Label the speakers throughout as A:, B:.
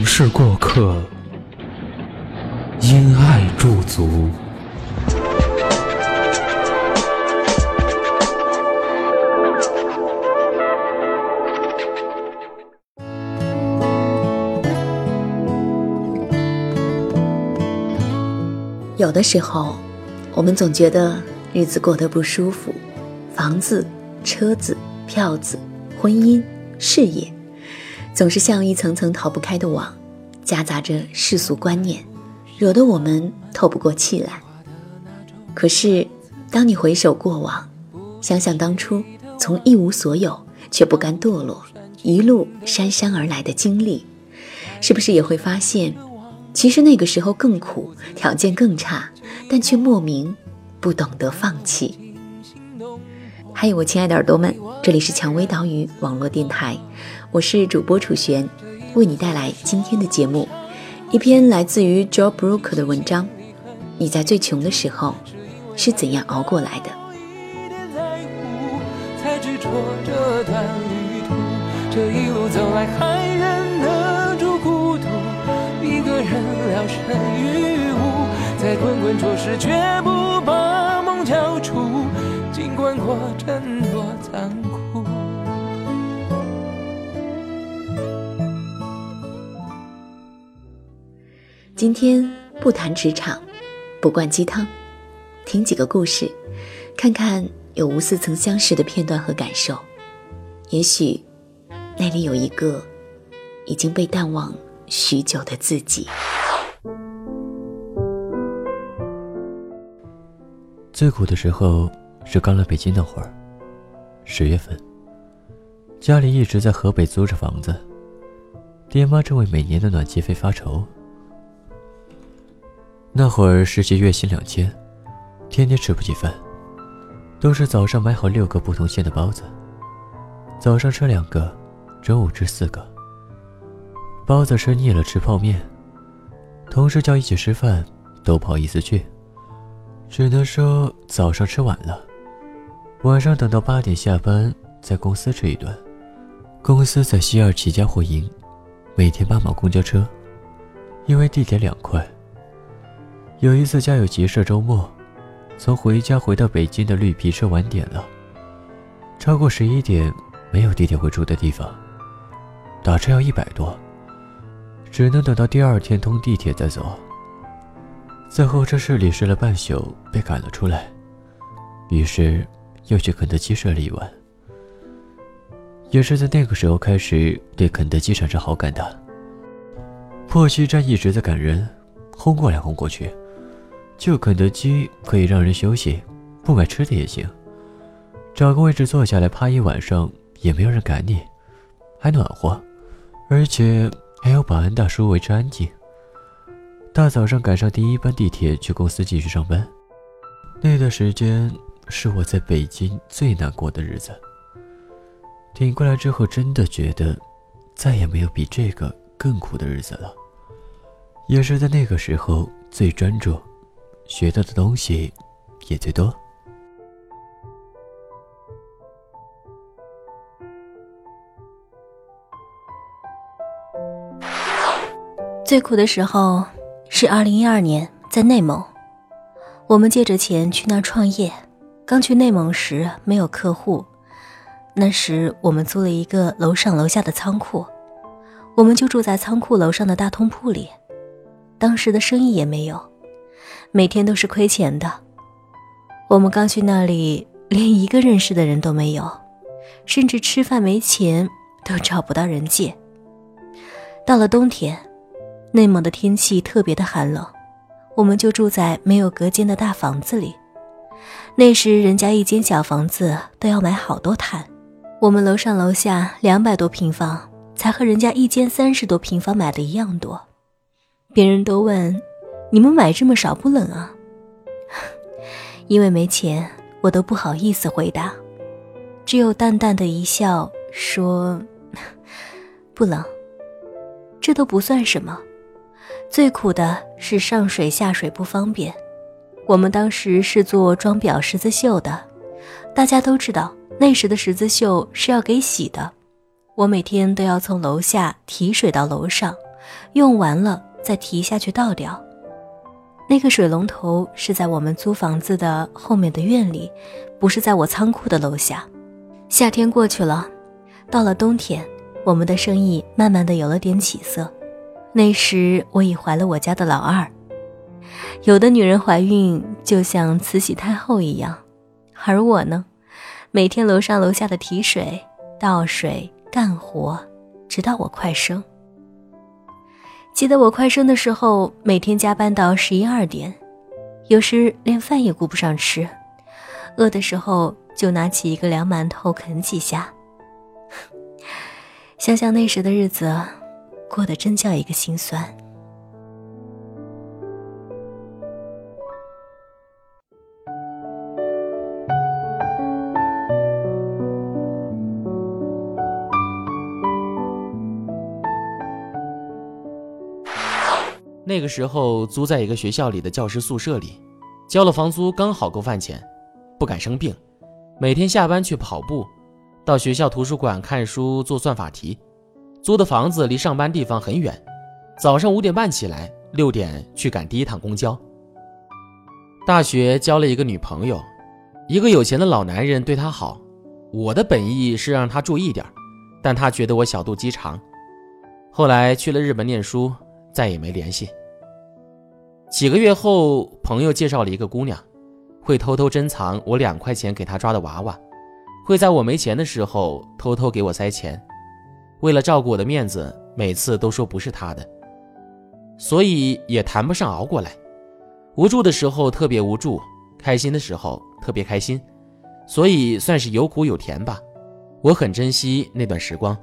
A: 城市过客，因爱驻足。
B: 有的时候，我们总觉得日子过得不舒服，房子、车子、票子、婚姻、事业。总是像一层层逃不开的网，夹杂着世俗观念，惹得我们透不过气来。可是，当你回首过往，想想当初从一无所有却不甘堕落，一路姗姗而来的经历，是不是也会发现，其实那个时候更苦，条件更差，但却莫名不懂得放弃。还有我亲爱的耳朵们，这里是蔷薇岛屿网络电台。我是主播楚璇，为你带来今天的节目。一篇来自于 Joe Brooker 的文章：你在最穷的时候是怎样熬过来的？在滚滚浊世绝不，尽管过程多残酷。今天不谈职场，不灌鸡汤，听几个故事，看看有无似曾相识的片段和感受。也许那里有一个已经被淡忘许久的自己。
C: 最苦的时候是刚来北京那会儿，十月份，家里一直在河北租着房子，爹妈正为每年的暖气费发愁。那会儿实习月薪两千，天天吃不起饭，都是早上买好六个不同馅的包子，早上吃两个，中午吃四个。包子吃腻了吃泡面，同事叫一起吃饭都不好意思去，只能说早上吃晚了，晚上等到八点下班在公司吃一顿。公司在西二旗家货营，每天八毛公交车，因为地铁两块。有一次家有急事，周末从回家回到北京的绿皮车晚点了，超过十一点没有地铁会住的地方，打车要一百多，只能等到第二天通地铁再走。在候车室里睡了半宿，被赶了出来，于是又去肯德基睡了一晚。也是在那个时候开始对肯德基产生好感的。破西站一直在赶人，轰过来轰过去。就肯德基可以让人休息，不买吃的也行。找个位置坐下来趴一晚上，也没有人赶你，还暖和，而且还有保安大叔维持安静。大早上赶上第一班地铁去公司继续上班，那段时间是我在北京最难过的日子。挺过来之后，真的觉得再也没有比这个更苦的日子了。也是在那个时候最专注。学到的东西也最多。
D: 最苦的时候是二零一二年，在内蒙，我们借着钱去那创业。刚去内蒙时没有客户，那时我们租了一个楼上楼下的仓库，我们就住在仓库楼上的大通铺里。当时的生意也没有。每天都是亏钱的。我们刚去那里，连一个认识的人都没有，甚至吃饭没钱都找不到人借。到了冬天，内蒙的天气特别的寒冷，我们就住在没有隔间的大房子里。那时人家一间小房子都要买好多炭，我们楼上楼下两百多平方，才和人家一间三十多平方买的一样多。别人都问：“你们买这么少不冷啊？” 因为没钱，我都不好意思回答，只有淡淡的一笑，说：“不冷。”这都不算什么，最苦的是上水下水不方便。我们当时是做装裱十字绣的，大家都知道。那时的十字绣是要给洗的，我每天都要从楼下提水到楼上，用完了再提下去倒掉。那个水龙头是在我们租房子的后面的院里，不是在我仓库的楼下。夏天过去了，到了冬天，我们的生意慢慢的有了点起色。那时我已怀了我家的老二，有的女人怀孕就像慈禧太后一样，而我呢？每天楼上楼下的提水、倒水、干活，直到我快生。记得我快生的时候，每天加班到十一二点，有时连饭也顾不上吃，饿的时候就拿起一个凉馒头啃几下。想想那时的日子，过得真叫一个心酸。
E: 那个时候租在一个学校里的教师宿舍里，交了房租刚好够饭钱，不敢生病，每天下班去跑步，到学校图书馆看书做算法题。租的房子离上班地方很远，早上五点半起来，六点去赶第一趟公交。大学交了一个女朋友，一个有钱的老男人对她好，我的本意是让她注意点，但他觉得我小肚鸡肠。后来去了日本念书，再也没联系。几个月后，朋友介绍了一个姑娘，会偷偷珍藏我两块钱给她抓的娃娃，会在我没钱的时候偷偷给我塞钱。为了照顾我的面子，每次都说不是她的，所以也谈不上熬过来。无助的时候特别无助，开心的时候特别开心，所以算是有苦有甜吧。我很珍惜那段时光。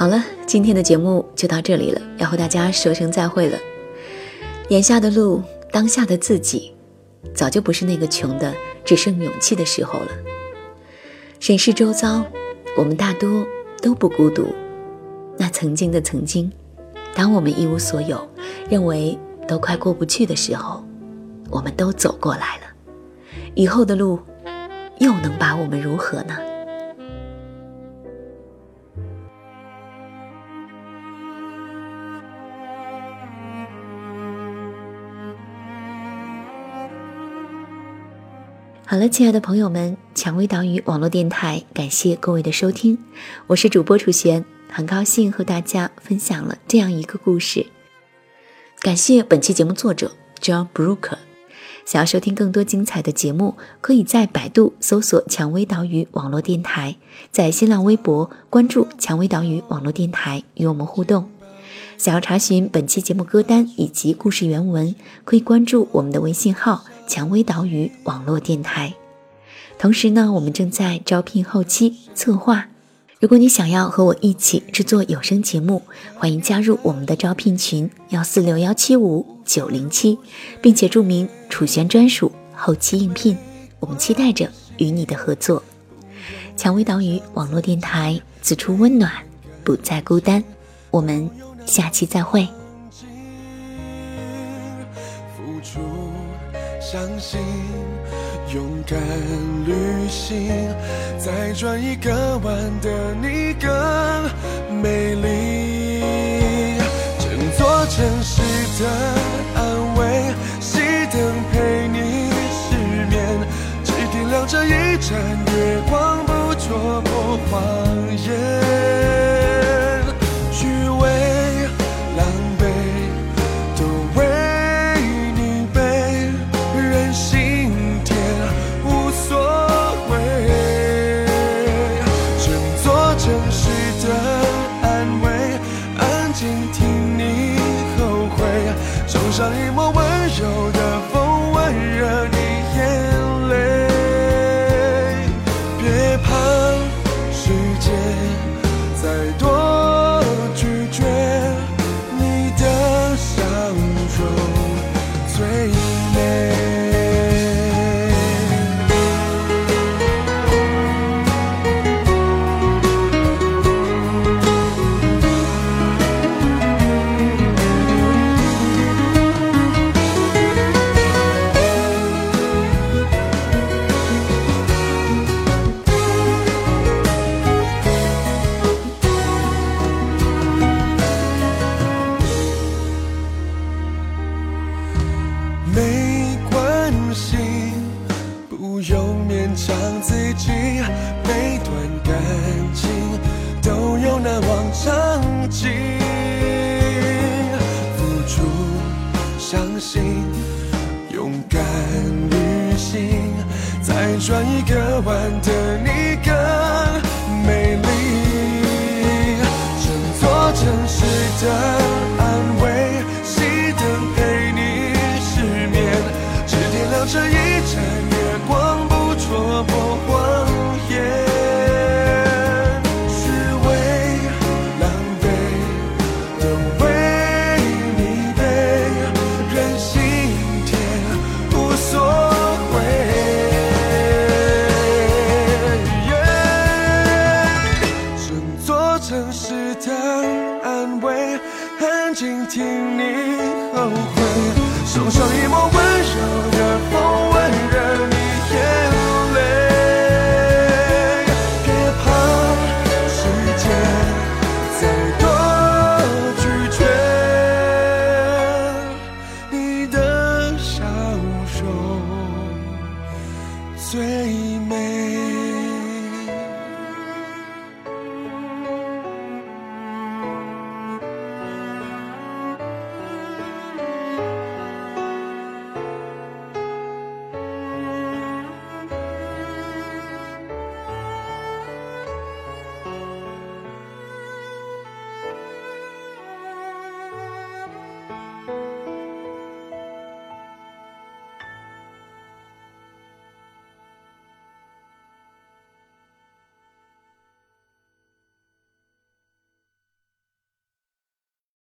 B: 好了，今天的节目就到这里了，要和大家说声再会了。眼下的路，当下的自己，早就不是那个穷的只剩勇气的时候了。审视周遭，我们大多都不孤独。那曾经的曾经，当我们一无所有，认为都快过不去的时候，我们都走过来了。以后的路，又能把我们如何呢？好了，亲爱的朋友们，蔷薇岛屿网络电台，感谢各位的收听，我是主播楚璇，很高兴和大家分享了这样一个故事。感谢本期节目作者 John Brooker。想要收听更多精彩的节目，可以在百度搜索“蔷薇岛屿网络电台”，在新浪微博关注“蔷薇岛屿网络电台”与我们互动。想要查询本期节目歌单以及故事原文，可以关注我们的微信号。蔷薇岛屿网络电台，同时呢，我们正在招聘后期策划。如果你想要和我一起制作有声节目，欢迎加入我们的招聘群幺四六幺七五九零七，并且注明楚璇专属后期应聘。我们期待着与你的合作。蔷薇岛屿网络电台，自处温暖，不再孤单。我们下期再会。相信，勇敢旅行，再转一个弯的你更美丽。
F: 转一个弯的你更美丽整座城市的